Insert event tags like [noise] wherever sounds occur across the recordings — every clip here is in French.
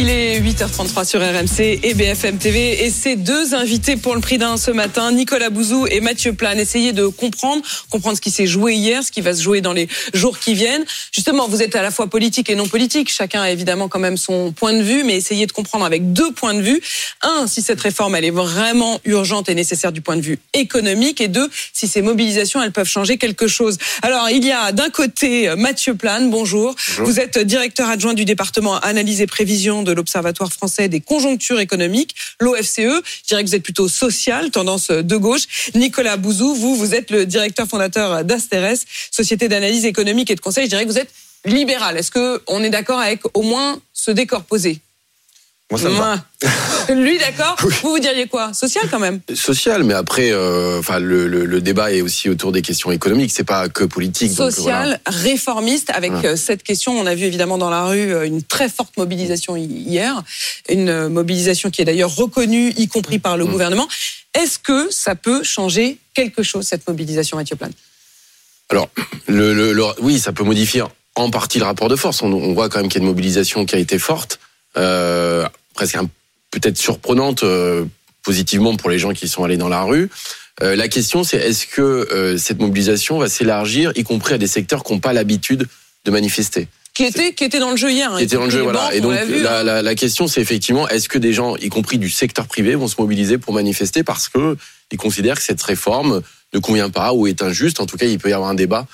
Il est 8h33 sur RMC et BFM TV et ces deux invités pour le prix d'un ce matin, Nicolas Bouzou et Mathieu Plane, essayer de comprendre, comprendre ce qui s'est joué hier, ce qui va se jouer dans les jours qui viennent. Justement, vous êtes à la fois politique et non politique. Chacun a évidemment quand même son point de vue, mais essayez de comprendre avec deux points de vue. Un, si cette réforme, elle est vraiment urgente et nécessaire du point de vue économique et deux, si ces mobilisations, elles peuvent changer quelque chose. Alors, il y a d'un côté Mathieu Plane, bonjour. Vous êtes directeur adjoint du département analyse et prévision de l'Observatoire français des conjonctures économiques, l'OFCE. Je dirais que vous êtes plutôt social, tendance de gauche. Nicolas Bouzou, vous, vous êtes le directeur fondateur d'Asteres, société d'analyse économique et de conseil. Je dirais que vous êtes libéral. Est-ce que on est d'accord avec au moins ce décor posé? Moi, ça me va. [laughs] Lui, d'accord. Vous, vous diriez quoi? Social quand même. Social, mais après, euh, le, le, le débat est aussi autour des questions économiques. C'est pas que politique. donc, Social, voilà. réformiste. Avec Voilà. euh, cette question, on a vu évidemment dans la rue euh, une très forte mobilisation hi- hier, une mobilisation qui est d'ailleurs reconnue, y compris par le Mmh. gouvernement. Est-ce que ça peut changer quelque chose cette mobilisation, Mathieu Plane? Alors, le, le, le- oui, ça peut modifier en partie le rapport de force. On, on voit quand même qu'il y a une mobilisation qui a été forte, euh, presque peut-être surprenante euh, positivement pour les gens qui sont allés dans la rue. Euh, la question, c'est est-ce que euh, cette mobilisation va s'élargir, y compris à des secteurs qui n'ont pas l'habitude de manifester qui était, qui était dans le jeu hier. hein, qui était dans le jeu, voilà. Et on donc l'a vu, la, hein. la, la question, c'est effectivement, est-ce que des gens, y compris du secteur privé, vont se mobiliser pour manifester parce que ils considèrent que cette réforme ne convient pas ou est injuste? En tout cas, il peut y avoir un débat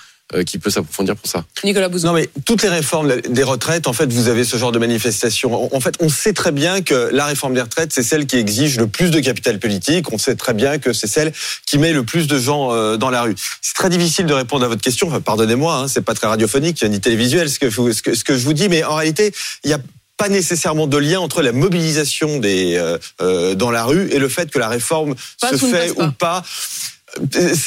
qui peut s'approfondir pour ça. Nicolas Bouzou. Non mais toutes les réformes des retraites, en fait, vous avez ce genre de manifestation. En fait, on sait très bien que la réforme des retraites, c'est celle qui exige le plus de capital politique. On sait très bien que c'est celle qui met le plus de gens euh, dans la rue. C'est très difficile de répondre à votre question. Enfin, Pardonnez-moi, hein, c'est pas très radiophonique ni télévisuel ce que, je vous- ce, que, ce que je vous dis, mais en réalité, il y a pas nécessairement de lien entre la mobilisation des euh, euh, dans la rue et le fait que la réforme se fait pas. ou pas.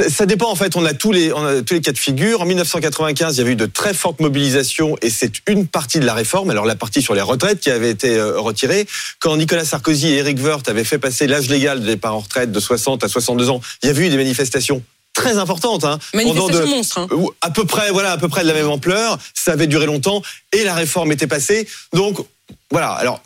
Ça dépend en fait. On a tous les on a tous les cas de figure. En 1995, il y avait eu de très fortes mobilisations et c'est une partie de la réforme. Alors la partie sur les retraites qui avait été euh, retirée. Quand Nicolas Sarkozy et Eric Woerth avaient fait passer l'âge légal de départ en retraite de 60 à 62 ans, il y avait eu des manifestations très importantes. Hein, Manifestation de- monstre. hein. à peu près, voilà, à peu près de la même ampleur. Ça avait duré longtemps et la réforme était passée. Donc, voilà. Alors,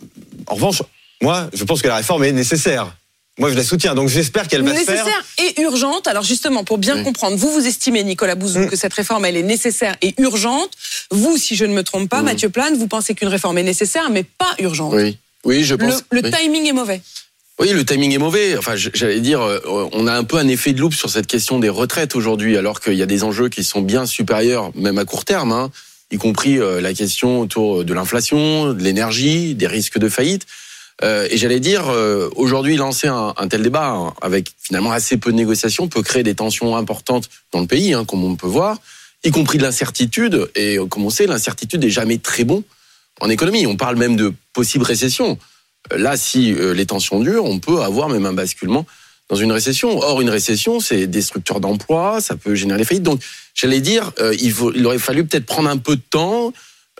en revanche, moi, je pense que la réforme est nécessaire. Moi, je la soutiens. Donc, j'espère qu'elle va se faire. Nécessaire et urgente. Alors justement, pour bien comprendre, vous vous estimez, Nicolas Bouzou, Mm. que cette réforme, elle est nécessaire et urgente. Vous, si je ne me trompe pas, Mm. Mathieu Plane, vous pensez qu'une réforme est nécessaire, mais pas urgente. Oui, oui, je Le, pense. le oui. timing est mauvais. Oui, le timing est mauvais. Enfin, j'allais dire, euh, on a un peu un effet de loupe sur cette question des retraites aujourd'hui, alors qu'il y a des enjeux qui sont bien supérieurs, même à court terme, hein, y compris euh, la question autour de l'inflation, de l'énergie, des risques de faillite. Euh, et j'allais dire, euh, aujourd'hui, lancer un, tel débat hein, avec finalement assez peu de négociations peut créer des tensions importantes dans le pays, hein, comme on peut voir, y compris de l'incertitude. Et euh, comme on sait, l'incertitude n'est jamais très bon en économie. On parle même de possible récession. Là, si les tensions durent, on peut avoir même un basculement dans une récession. Or, une récession, c'est destructeur d'emplois, ça peut générer des faillites. Donc, j'allais dire, il aurait fallu peut-être prendre un peu de temps.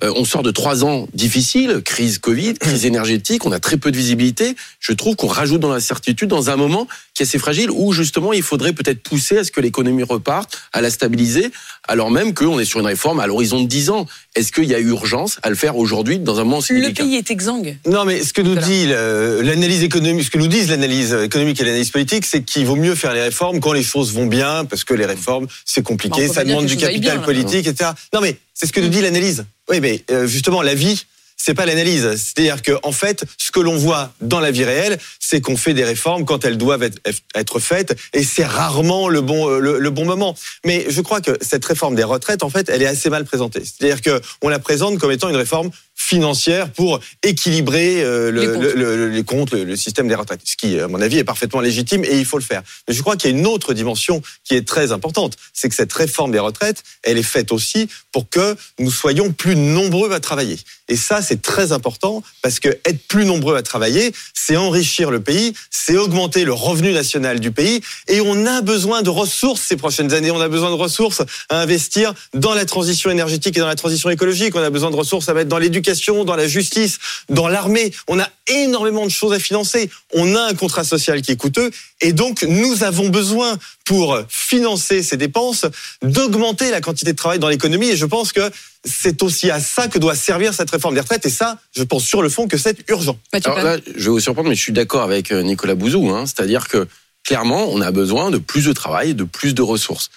Euh, on sort de trois ans difficiles, crise Covid, crise énergétique, on a très peu de visibilité. Je trouve qu'on rajoute dans l'incertitude dans un moment qui est assez fragile où justement il faudrait peut-être pousser à ce que l'économie reparte, à la stabiliser, alors même qu'on est sur une réforme à l'horizon de 10 ans. Est-ce qu'il y a urgence à le faire aujourd'hui dans un moment aussi Le pays est exsangue. Non, mais ce que nous dit l'analyse économique, ce que nous disent l'analyse économique et l'analyse politique, c'est qu'il vaut mieux faire les réformes quand les choses vont bien, parce que les réformes, c'est Bah, compliqué, peut ça demande du capital bien, politique, etc. Non, mais c'est ce que nous dit l'analyse. Oui, mais euh, justement, la vie, c'est pas l'analyse. C'est-à-dire que, en fait, ce que l'on voit dans la vie réelle, c'est qu'on fait des réformes quand elles doivent être, faites, et c'est rarement le bon, euh, le bon moment. Mais je crois que cette réforme des retraites, en fait, elle est assez mal présentée. C'est-à-dire que on la présente comme étant une réforme financières pour équilibrer euh, le- Les comptes. le- le- les comptes, le, le système des retraites. Ce qui, à mon avis, est parfaitement légitime et il faut le faire. Mais je crois qu'il y a une autre dimension qui est très importante. C'est que cette réforme des retraites, elle est faite aussi pour que nous soyons plus nombreux à travailler. Et ça, c'est très important parce que être plus nombreux à travailler, c'est enrichir le pays, c'est augmenter le revenu national du pays. Et on a besoin de ressources ces prochaines années. On a besoin de ressources à investir dans la transition énergétique et dans la transition écologique. On a besoin de ressources à mettre dans l'éducation, dans la justice, dans l'armée. On a énormément de choses à financer. On a un contrat social qui est coûteux. Et donc, nous avons besoin, pour financer ces dépenses, d'augmenter la quantité de travail dans l'économie. Et je pense que c'est aussi à ça que doit servir cette réforme des retraites. Et ça, je pense sur le fond que c'est urgent. Mathieu Alors là, je vais vous surprendre, mais je suis d'accord avec euh, Nicolas Bouzou. Hein, C'est-à-dire que clairement, on a besoin de plus de travail, de plus de ressources.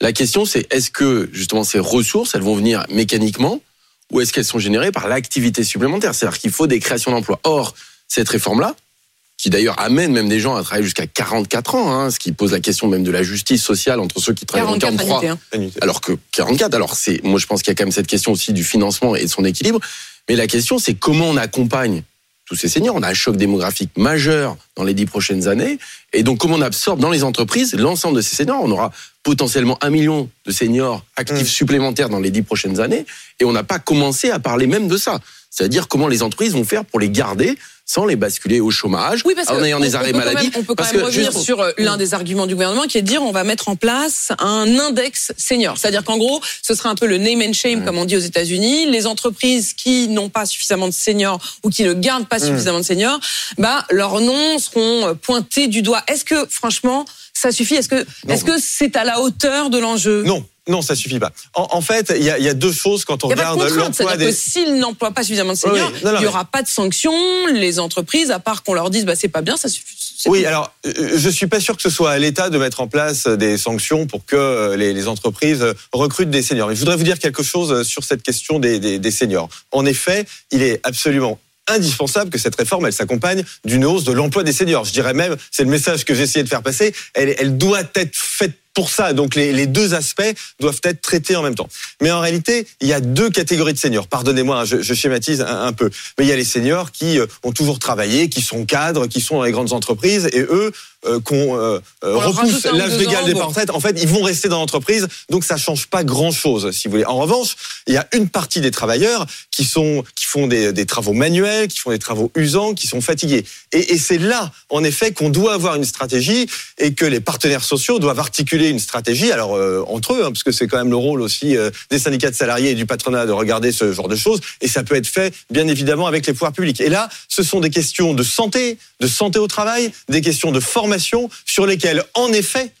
La question, c'est est-ce que justement ces ressources, elles vont venir mécaniquement ou est-ce qu'elles sont générées par l'activité supplémentaire? C'est-à-dire qu'il faut des créations d'emplois. Or, cette réforme-là, qui d'ailleurs amène même des gens à travailler jusqu'à 44 ans, hein, ce qui pose la question même de la justice sociale entre ceux qui travaillent en 44 43 annuités, hein. alors que 44. Alors c'est, moi je pense qu'il y a quand même cette question aussi du financement et de son équilibre. Mais la question c'est comment on accompagne tous ces seniors. On a un choc démographique majeur dans les dix prochaines années, et donc comment on absorbe dans les entreprises l'ensemble de ces seniors. On aura potentiellement un million de seniors actifs Mm. supplémentaires dans les dix prochaines années, et on n'a pas commencé à parler même de ça. C'est-à-dire comment les entreprises vont faire pour les garder sans les basculer au chômage, Oui, parce en ayant on- des arrêts maladie. même- on peut quand Parce même que, revenir juste- sur euh, l'un des arguments du gouvernement qui est de dire on va mettre en place un index senior. C'est-à-dire qu'en gros, ce sera un peu le name and shame, comme on dit aux États-Unis. Les entreprises qui n'ont pas suffisamment de seniors ou qui ne gardent pas suffisamment de seniors, bah, leurs noms seront euh, pointés du doigt. Est-ce que, franchement, ça suffit? Est-ce que est-ce que c'est à la hauteur de l'enjeu? Non, non, ça suffit pas. En, en fait, il y a, y deux choses quand on n'y a regarde l'emploi des. que s'ils n'emploient pas suffisamment de seniors, Oui, oui. Non, non, il n'y mais- aura pas de sanctions. Les entreprises, à part qu'on leur dise bah c'est pas bien, ça suffit. Oui, tout. alors euh, je suis pas sûr que ce soit à l'État de mettre en place des sanctions pour que euh, les, les entreprises euh, recrutent des seniors. Mais je voudrais vous dire quelque chose euh, sur cette question des, des, des seniors. En effet, il est absolument indispensable que cette réforme elle s'accompagne d'une hausse de l'emploi des seniors. Je dirais même, c'est le message que j'ai essayé de faire passer, elle, elle doit être faite pour ça. Donc les, les deux aspects doivent être traités en même temps. Mais en réalité, il y a deux catégories de seniors. Pardonnez-moi, hein, je, je schématise un, un peu. Mais il y a les seniors qui euh, ont toujours travaillé, qui sont cadres, qui sont dans les grandes entreprises, et eux, qu'on euh, euh, repousse l'âge légal des retraites, en fait, ils vont rester dans l'entreprise, donc ça change pas grand-chose, si vous voulez. En revanche, il y a une partie des travailleurs qui sont qui font des, des travaux manuels, qui font des travaux usants, qui sont fatigués. Et, et c'est là, en effet, qu'on doit avoir une stratégie et que les partenaires sociaux doivent articuler une stratégie. Alors euh, entre eux, hein, parce que c'est quand même le rôle aussi euh, des syndicats de salariés et du patronat de regarder ce genre de choses. Et ça peut être fait, bien évidemment, avec les pouvoirs publics. Et là, ce sont des questions de santé, de santé au travail, des questions de formation sur lesquelles, en effet,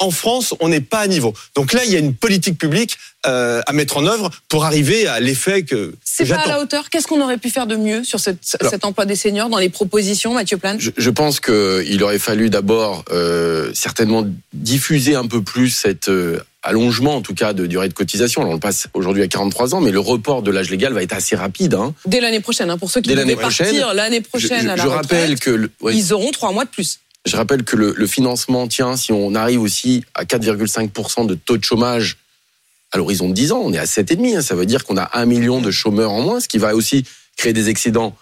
en France, on n'est pas à niveau. Donc là, il y a une politique publique euh, à mettre en œuvre pour arriver à l'effet que C'est pas à la hauteur. Qu'est-ce qu'on aurait pu faire de mieux sur cette- Alors- cet emploi des seniors dans les propositions, Mathieu Plane Je, je pense qu'il aurait fallu d'abord euh, certainement diffuser un peu plus cet euh, allongement, en tout cas, de durée de cotisation. Alors, on le passe aujourd'hui à 43 ans, mais le report de l'âge légal va être assez rapide. Hein. Dès l'année prochaine, hein, pour ceux qui l'année prochaine, partir l'année Je, prochaine je- à la je retraite, rappelle que le, oui, ils auront trois mois de plus. Je rappelle que le, le financement tient si on arrive aussi à 4,5% de taux de chômage à l'horizon de 10 ans. On est à 7,5. Hein, ça veut dire qu'on a un million de chômeurs en moins, ce qui va aussi créer des excédents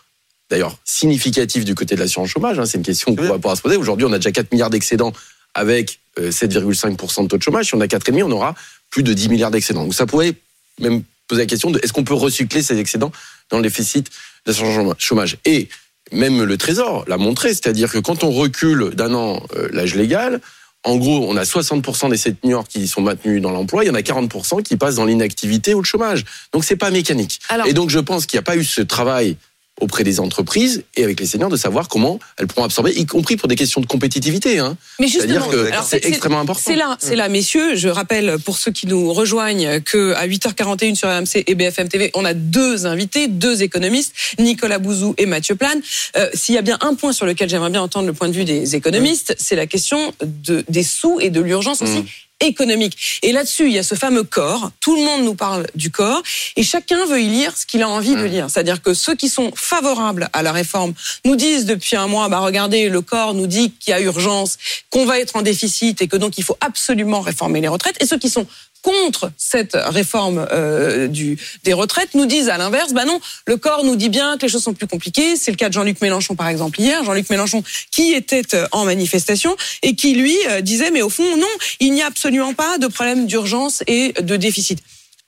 d'ailleurs significatifs du côté de l'assurance chômage. hein. C'est une question qu'on va pouvoir se poser. Aujourd'hui, on a déjà 4 milliards d'excédents avec euh, 7,5% de taux de chômage. Si on a 4,5, on aura plus de 10 milliards d'excédents. Donc ça pourrait même poser la question de est-ce qu'on peut recycler ces excédents dans le déficit de l'assurance chômage? Et même le Trésor l'a montré, c'est-à-dire que quand on recule d'un an euh, l'âge légal, en gros, on a 60% des seniors qui sont maintenus dans l'emploi, il y en a 40% qui passent dans l'inactivité ou le chômage. Donc c'est pas mécanique. Alors- et donc je pense qu'il n'y a pas eu ce travail auprès des entreprises et avec les seniors de savoir comment elles pourront absorber, y compris pour des questions de compétitivité. Hein. Mais justement, c'est extrêmement important. C'est là, c'est là, messieurs. Je rappelle pour ceux qui nous rejoignent que à 8h41 sur RMC et BFM TV, on a deux invités, deux économistes, Nicolas Bouzou et Mathieu Plane. Euh, S'il y a bien un point sur lequel j'aimerais bien entendre le point de vue des économistes, c'est la question de, des sous et de l'urgence aussi. Mm. Économique. Et là-dessus, il y a ce fameux corps. Tout le monde nous parle du corps et chacun veut y lire ce qu'il a envie de lire. C'est-à-dire que ceux qui sont favorables à la réforme nous disent depuis un mois, bah regardez, le corps nous dit qu'il y a urgence, qu'on va être en déficit et que donc il faut absolument réformer les retraites. Et ceux qui sont contre cette réforme euh, du, des retraites nous disent à l'inverse, bah non, le corps nous dit bien que les choses sont plus compliquées. C'est le cas de Jean-Luc Mélenchon par exemple hier. Jean-Luc Mélenchon qui était euh, en manifestation et qui lui euh, disait mais au fond non, il n'y a absolument pas de problème d'urgence et de déficit.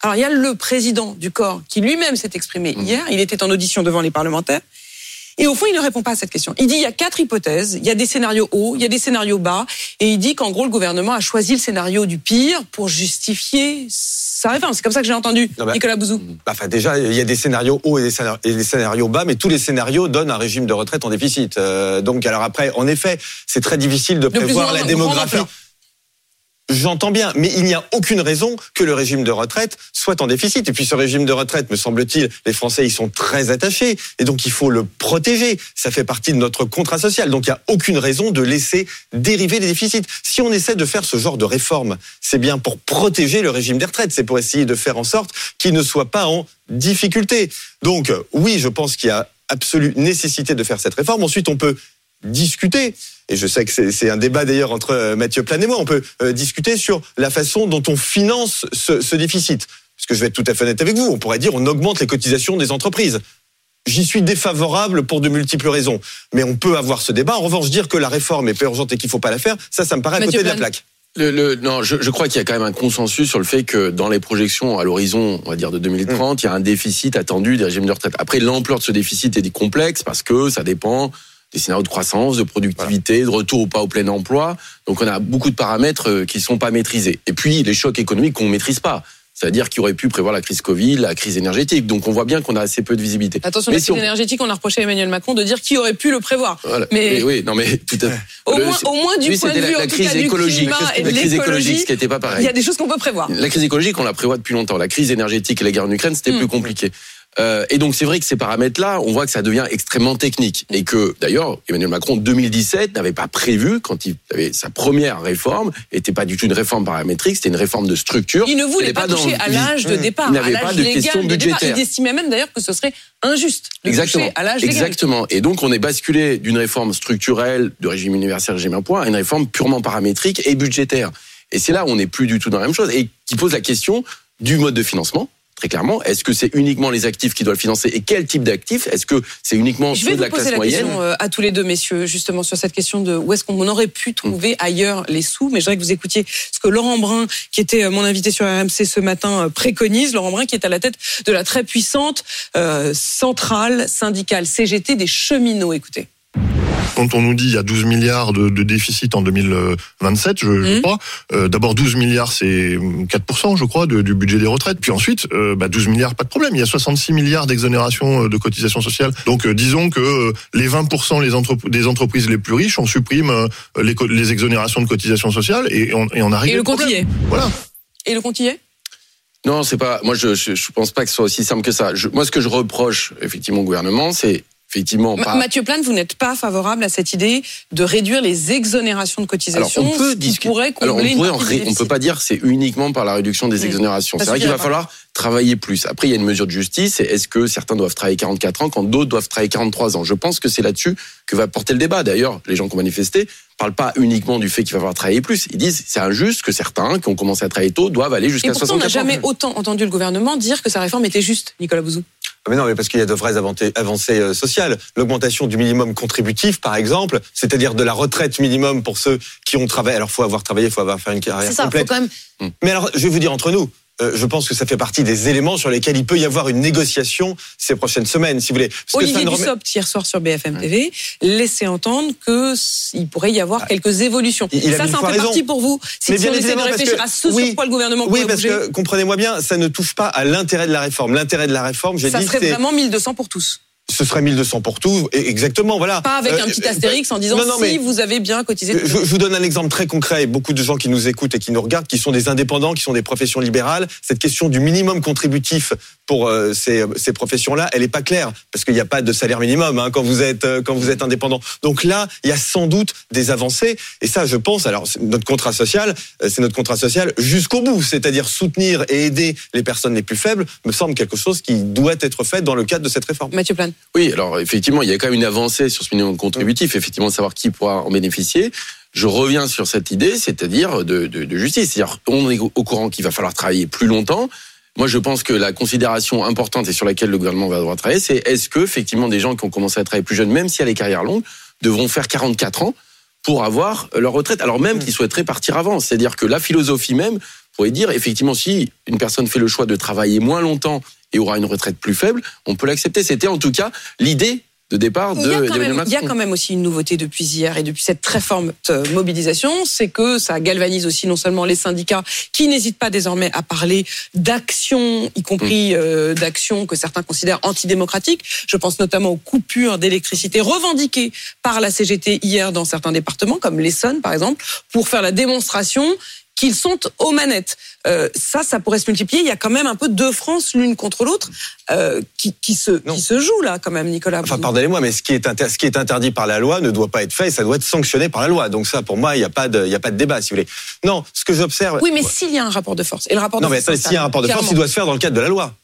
Alors il y a le président du corps qui lui-même s'est exprimé hier. Il était en audition devant les parlementaires. Et au fond, il ne répond pas à cette question. Il dit il y a quatre hypothèses, il y a des scénarios hauts, il y a des scénarios bas, et il dit qu'en gros le gouvernement a choisi le scénario du pire pour justifier sa réforme. C'est comme ça que j'ai entendu Non, bah, Nicolas Bouzou. Bah, Enfin, déjà, il y a des scénarios hauts et des scénarios, et des scénarios bas, mais tous les scénarios donnent un régime de retraite en déficit. Euh, donc, alors après, en effet, c'est très difficile de prévoir la démographie. J'entends bien, mais il n'y a aucune raison que le régime de retraite soit en déficit. Et puis ce régime de retraite, me semble-t-il, les Français y sont très attachés, et donc il faut le protéger. Ça fait partie de notre contrat social. Donc il n'y a aucune raison de laisser dériver les déficits. Si on essaie de faire ce genre de réforme, c'est bien pour protéger le régime des retraites, c'est pour essayer de faire en sorte qu'il ne soit pas en difficulté. Donc oui, je pense qu'il y a absolue nécessité de faire cette réforme. Ensuite, on peut discuter, et je sais que c'est un débat d'ailleurs entre euh, Mathieu Plan et moi, on peut euh, discuter sur la façon dont on finance ce, ce déficit. Parce que je vais être tout à fait honnête avec vous, on pourrait dire on augmente les cotisations des entreprises. J'y suis défavorable pour de multiples raisons. Mais on peut avoir ce débat. En revanche, dire que la réforme est pas urgente et qu'il faut pas la faire, ça, ça me paraît à côté de la plaque. Le, le- non, je, je crois qu'il y a quand même un consensus sur le fait que dans les projections à l'horizon, on va dire de 2030, il y a un déficit attendu des régimes de retraite. Après, l'ampleur de ce déficit est complexe parce que ça dépend des scénarios de croissance, de productivité, de retour ou pas au plein emploi. Donc, on a beaucoup de paramètres euh, qui sont pas maîtrisés. Et puis, les chocs économiques qu'on maîtrise pas. C'est-à-dire qu'il aurait pu prévoir la crise Covid, la crise énergétique. Donc, on voit bien qu'on a assez peu de visibilité. Attention, Mais la si crise on- énergétique, on a reproché à Emmanuel Macron de dire qui aurait pu le prévoir. Voilà. Mais- oui, non, mais tout à fait. Au, Le- moins, au moins du lui, point de vue la, la crise écologique. et de la crise écologique, ce qui n'était pas il pareil. y a des choses qu'on peut prévoir. La crise écologique, on la prévoit depuis longtemps. La crise énergétique et la guerre en Ukraine, c'était Mm. plus compliqué. Euh, et donc c'est vrai que ces paramètres-là, on voit que ça devient extrêmement technique. Et que d'ailleurs, Emmanuel Macron, en 2017, n'avait pas prévu, quand il avait sa première réforme, était pas du tout une réforme paramétrique, c'était une réforme de structure. Il ne voulait pas, dans- toucher à l'âge de Mm. départ, Il à n'avait l'âge pas de légal question de départ. budgétaire. Il estimait même d'ailleurs que ce serait injuste de Exactement. toucher à l'âge. Exactement. Et donc, on est basculé d'une réforme structurelle de régime universel, régime emploi, à une réforme purement paramétrique et budgétaire. Et c'est là où on n'est plus du tout dans la même chose et qui pose la question du mode de financement. Très clairement, est-ce que c'est uniquement les actifs qui doivent le financer et quel type d'actifs? Est-ce que c'est uniquement Je ceux vais de vous la poser classe la moyenne? question euh, à tous les deux, messieurs, justement sur cette question de où est-ce qu'on aurait pu trouver ailleurs les sous. Mais je voudrais que vous écoutiez ce que Laurent Brun, qui était euh, mon invité sur RMC ce matin, euh, préconise. Laurent Brun, qui est à la tête de la très puissante euh, centrale syndicale CGT des cheminots. Écoutez. Quand on nous dit il y a 12 milliards de, de déficit en 2027, je, je Mhm. crois, euh, d'abord 12 milliards c'est 4% je crois de- du budget des retraites. Puis ensuite, euh, bah, 12 milliards pas de problème. Il y a 66 milliards d'exonération euh, de cotisations sociales. Donc euh, disons que euh, les 20% les entrep- des entreprises les plus riches, on supprime euh, les, exonérations de cotisations sociales et on, et on a réglé Et le problème. compte y est. Voilà. Et le compte y est? Non, c'est pas. Moi, je, je je pense pas que ce soit aussi simple que ça. Je- moi, ce que je reproche effectivement au gouvernement, c'est effectivement pas. Mathieu Plane, vous n'êtes pas favorable à cette idée de réduire les exonérations de Alors, cotisations on peut discuter. pourrait Alors, on pourrait en ré- on peut pas dire que c'est uniquement par la réduction des exonérations. C'est vrai qu'il va falloir travailler plus. Après, il y a une mesure de justice. Est-ce que certains doivent travailler 44 ans quand d'autres doivent travailler 43 ans? Je pense que c'est là-dessus que va porter le débat. D'ailleurs, les gens qui ont manifesté parlent pas uniquement du fait qu'il va falloir travailler plus. Ils disent c'est injuste que certains qui ont commencé à travailler tôt doivent aller jusqu'à pourtant, on 64 n'a jamais ans. autant entendu le gouvernement dire que sa réforme était juste, Nicolas Bouzou. Ah, Mais non, mais parce qu'il y a de vraies avancées euh, sociales. L'augmentation du minimum contributif, par exemple, c'est-à-dire de la retraite minimum pour ceux qui ont travaillé. Alors, faut avoir travaillé, faut avoir fait une carrière C'est ça, faut complète. quand même. Mais alors, je vais vous dire entre nous. Euh, je pense que ça fait partie des éléments sur lesquels il peut y avoir une négociation ces prochaines semaines, si vous voulez. Parce que ça Olivier remet- Dussopt, hier soir sur BFM TV, laissait entendre que s- il pourrait y avoir quelques évolutions. Il- ça, ça en fait raison. partie pour vous. Si, Mais si bien on essaie de réfléchir que- à ce oui, sur quoi le gouvernement Oui, parce bouger, que comprenez-moi bien, ça ne touche pas à l'intérêt de la réforme. L'intérêt de la réforme, j'ai ça dit, serait c'est vraiment 1200 pour tous. Ce serait 1200 pour tout, et exactement, voilà. Pas avec Euh, un petit euh, astérix en disant non, non, si vous avez bien cotisé. Je, je vous donne un exemple très concret. et Beaucoup de gens qui nous écoutent et qui nous regardent, qui sont des indépendants, qui sont des professions libérales. Cette question du minimum contributif pour euh, ces, ces professions-là, elle est pas claire parce qu'il n'y a pas de salaire minimum hein, quand vous êtes euh, quand vous êtes indépendant. Donc là, il y a sans doute des avancées. Et ça, je pense. Alors, notre contrat social, euh, c'est notre contrat social jusqu'au bout, c'est-à-dire soutenir et aider les personnes les plus faibles, me semble quelque chose qui doit être fait dans le cadre de cette réforme. Mathieu Plane. Oui, alors effectivement, il y a quand même une avancée sur ce minimum contributif, effectivement, de savoir qui pourra en bénéficier. je reviens sur cette idée, c'est-à-dire de, justice. C'est-à-dire, on est au courant qu'il va falloir travailler plus longtemps. Moi, je pense que la considération importante et sur laquelle le gouvernement va devoir travailler, c'est est-ce que effectivement des gens qui ont commencé à travailler plus jeunes, même y a les carrières longues, devront faire 44 ans pour avoir leur retraite, alors même qu'ils souhaiteraient partir avant. C'est-à-dire que la philosophie même pourrait dire effectivement si une personne fait le choix de travailler moins longtemps et aura une retraite plus faible, on peut l'accepter. C'était en tout cas l'idée de départ de il y, a quand même, il y a quand même aussi une nouveauté depuis hier et depuis cette très forte euh, mobilisation, c'est que ça galvanise aussi non seulement les syndicats qui n'hésitent pas désormais à parler d'actions, y compris Mm. euh, d'actions que certains considèrent antidémocratiques. Je pense notamment aux coupures d'électricité revendiquées par la CGT hier dans certains départements, comme l'Essonne par exemple, pour faire la démonstration qu'ils sont aux manettes. Euh, ça, ça pourrait se multiplier. Il y a quand même un peu deux France l'une contre l'autre euh, qui, qui, se, Non. qui se jouent là quand même, Nicolas. Enfin, pardonnez-moi, mais ce qui, est inter- ce qui est interdit par la loi ne doit pas être fait ça doit être sanctionné par la loi. Donc ça, pour moi, il n'y a, pas de- il y a pas de débat, si vous voulez. Non, ce que j'observe... Oui, mais s'il y a un rapport de force, et le rapport Non, de mais force, attendez, c'est s'il y a un rapport de force, il doit se faire dans le cadre de la loi.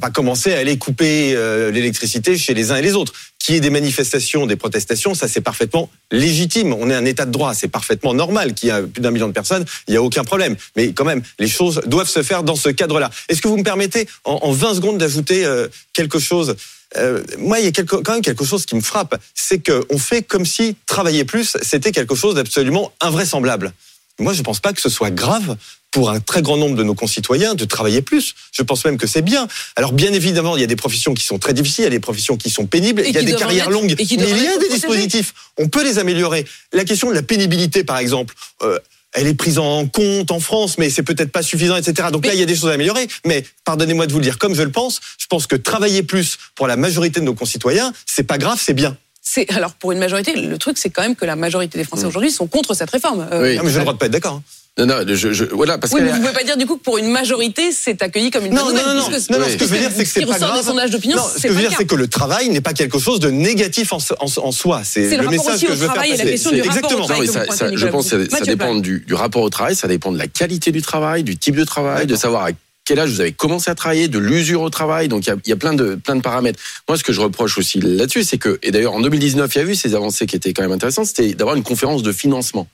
Va commencer à aller couper euh, l'électricité chez les uns et les autres. Qu'il y ait des manifestations, des protestations, ça c'est parfaitement légitime. On est un état de droit, c'est parfaitement normal qu'il y a plus d'un million de personnes, il n'y a aucun problème. Mais quand même, les choses doivent se faire dans ce cadre-là. Est-ce que vous me permettez, en, en 20 secondes, d'ajouter euh, quelque chose? Euh, moi, il y a quelque- quand même quelque chose qui me frappe, c'est qu'on fait comme si travailler plus, c'était quelque chose d'absolument invraisemblable. Moi, je ne pense pas que ce soit grave pour un très grand nombre de nos concitoyens de travailler plus. Je pense même que c'est bien. Alors, bien évidemment, il y a des professions qui sont très difficiles, il y a des professions qui sont pénibles, Et il y a des carrières être- longues, mais il y a des dispositifs. On peut les améliorer. La question de la pénibilité, par exemple, euh, elle est prise en compte en France, mais c'est peut-être pas suffisant, etc. Donc là, il y a des choses à améliorer. Mais pardonnez-moi de vous le dire comme je le pense. Je pense que travailler plus pour la majorité de nos concitoyens, c'est pas grave, c'est bien. C'est alors pour une majorité, le truc c'est quand même que la majorité des Français aujourd'hui sont contre cette réforme. Euh, Oui. Ah, mais j'ai le droit de pas être d'accord. hein. Non, non, je, je- voilà, parce Oui, que mais vous pouvez pas dire du coup que pour une majorité, c'est accueilli comme une Non, non, nouvelle. non, non, puisque- non, non, ce que je veux dire, c'est que Ce c'est pas grave. sondages Non, ce que je veux le dire, c'est que le travail n'est pas quelque chose de négatif en, en- en soi. C'est le message aussi que au je veux faire travail et la passer. question du C'est rapport au Exactement. travail. Non, ça, ça- je pense que ça, dépend du rapport au travail, ça dépend de la qualité du travail, du type de travail, de savoir à quel âge vous avez commencé à travailler, de l'usure au travail. Donc il y a, il y a plein de plein de paramètres. Moi, ce que je reproche aussi là-dessus, c'est que et d'ailleurs en 2019, il y a eu ces avancées qui étaient quand même intéressantes, c'était d'avoir une conférence de financement.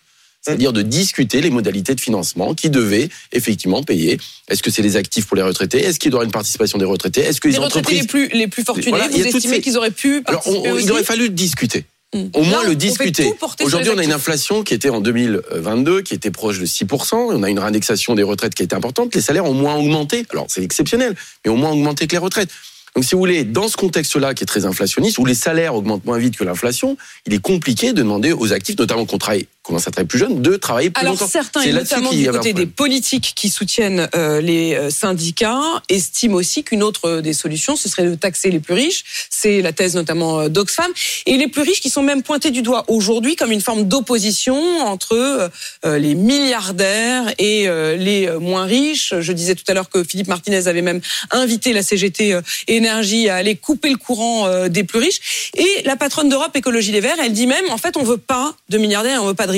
C'est-à-dire de discuter les modalités de financement qui devaient effectivement payer. Est-ce que c'est les actifs pour les retraités? Est-ce qu'il doit y avoir une participation des retraités? Est-ce que les, Les retraités entreprises les plus, les plus fortunés, Voilà, vous estimez ces- qu'ils auraient pu alors, on- participer on- aussi il aurait fallu discuter. Hmm. Au moins Là, le discuter. Aujourd'hui, on a une inflation qui était en 2022, qui était proche de 6%. On a une réindexation des retraites qui était importante. Les salaires ont moins augmenté. Alors, c'est exceptionnel, mais ont moins augmenté que les retraites. Donc, si vous voulez, dans ce contexte-là qui est très inflationniste, où les salaires augmentent moins vite que l'inflation, il est compliqué de demander aux actifs, notamment qu'on travaille, commence à travailler plus jeune, de travailler plus Alors longtemps. certains, et notamment du côté des politiques qui soutiennent euh, les euh, syndicats, estiment aussi qu'une autre euh, des solutions, ce serait de taxer les plus riches. C'est la thèse notamment d'Oxfam. Et les plus riches qui sont même pointés du doigt aujourd'hui comme une forme d'opposition entre euh, les milliardaires et euh, les moins riches. Je disais tout à l'heure que Philippe Martinez avait même invité la CGT Énergie à aller couper le courant des plus riches. Et la patronne d'Europe Écologie Les Verts, elle dit même, en fait, on veut pas de milliardaires, on veut pas de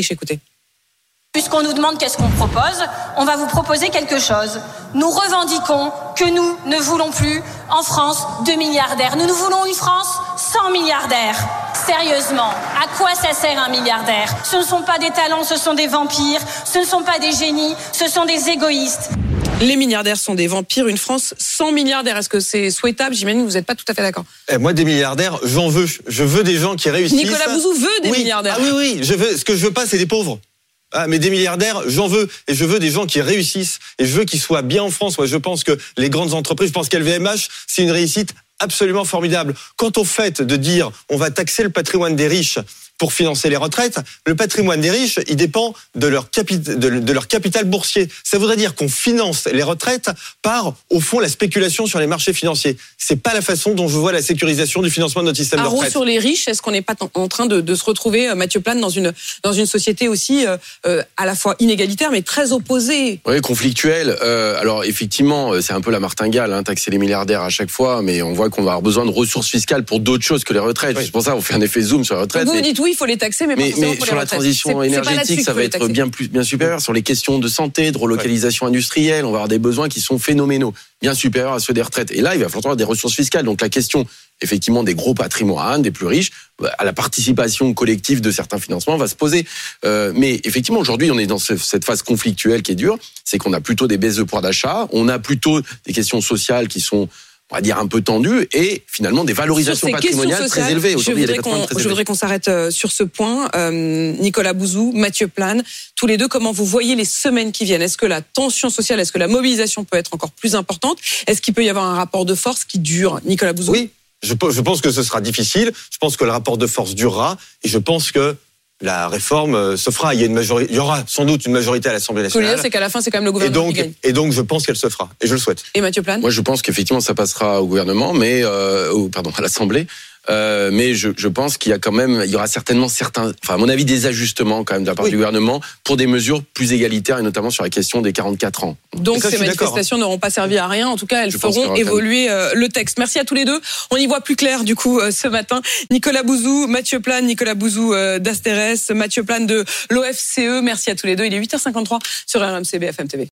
Puisqu'on nous demande qu'est-ce qu'on propose, on va vous proposer quelque chose. Nous revendiquons que nous ne voulons plus en France de milliardaires. Nous, nous voulons une France sans milliardaires. Sérieusement, à quoi ça sert un milliardaire? Ce ne sont pas des talents, ce sont des vampires, ce ne sont pas des génies, ce sont des égoïstes. Les milliardaires sont des vampires. Une France sans milliardaires, est-ce que c'est souhaitable? J'imagine que vous n'êtes pas tout à fait d'accord. Eh, moi, des milliardaires, j'en veux. Je veux des gens qui réussissent. Nicolas Bouzou veut des Oui. milliardaires. Ah oui, oui. Je veux. Ce que je veux pas, c'est des pauvres. Ah, mais des milliardaires, j'en veux. Et je veux des gens qui réussissent. Et je veux qu'ils soient bien en France. Moi, je pense que les grandes entreprises, je pense qu'LVMH, c'est une réussite absolument formidable. Quant au fait de dire on va taxer le patrimoine des riches pour financer les retraites, le patrimoine des riches, il dépend de leur, capi- de, de leur capital boursier. Ça voudrait dire qu'on finance les retraites par, au fond, la spéculation sur les marchés financiers. C'est pas la façon dont je vois la sécurisation du financement de notre système de Haro retraite. sur les riches, est-ce qu'on n'est pas en train de, de se retrouver, euh, Mathieu Plane, dans une, dans une société aussi euh, euh, à la fois inégalitaire mais très opposée? Oui, conflictuel. Euh, alors effectivement, c'est un peu la martingale, hein, taxer les milliardaires à chaque fois, mais on voit qu'on va avoir besoin de ressources fiscales pour d'autres choses que les retraites. Oui. C'est pour ça qu'on fait un effet zoom sur les retraites. Vous vous mais- dites oui, il faut les taxer, mais, pas mais, forcément mais pour sur la transition pas énergétique, ça va être bien plus, bien supérieur. Sur les questions de santé, de relocalisation industrielle, on va avoir des besoins qui sont phénoménaux, bien supérieurs à ceux des retraites. Et là, il va falloir avoir des ressources fiscales. Donc la question, effectivement des gros patrimoines, des plus riches, bah, à la participation collective de certains financements va se poser. Euh, mais effectivement, aujourd'hui, on est dans ce- cette phase conflictuelle qui est dure. C'est qu'on a plutôt des baisses de pouvoir d'achat, on a plutôt des questions sociales qui sont on va dire un peu tendues et finalement des valorisations patrimoniales très élevées. Je voudrais qu'on très je élevés. voudrais qu'on s'arrête euh, sur ce point. Euh, Nicolas Bouzou, Mathieu Plane, tous les deux, comment vous voyez les semaines qui viennent? Est-ce que la tension sociale, est-ce que la mobilisation peut être encore plus importante? Est-ce qu'il peut y avoir un rapport de force qui dure? Nicolas Bouzou Oui, je, je pense que ce sera difficile. Je pense que le rapport de force durera. Et je pense que la réforme euh, se fera. Il y, a une majorité, il y aura sans doute une majorité à l'Assemblée Ce que je veux dire, nationale. c'est qu'à la fin, c'est quand même le Et gouvernement donc, qui gagne. et donc, je pense qu'elle se fera. Et je le souhaite. Et Mathieu Plane? Moi, je pense qu'effectivement, ça passera au gouvernement, mais euh, pardon, à l'Assemblée. Euh, mais je, je pense qu'il y a quand même, il y aura certainement certains, enfin à mon avis, des ajustements quand même de la part Oui. du gouvernement pour des mesures plus égalitaires et notamment sur la question des 44 ans. Donc ça, ces d'accord, manifestations n'auront pas servi à rien. En tout cas, elles Je feront évoluer euh, le texte. Merci à tous les deux. On y voit plus clair du coup euh, ce matin. Nicolas Bouzou, Mathieu Plane, Nicolas Bouzou d'Asterès, Mathieu Plane de l'OFCE. Merci à tous les deux. Il est 8h53 sur RMC BFM TV.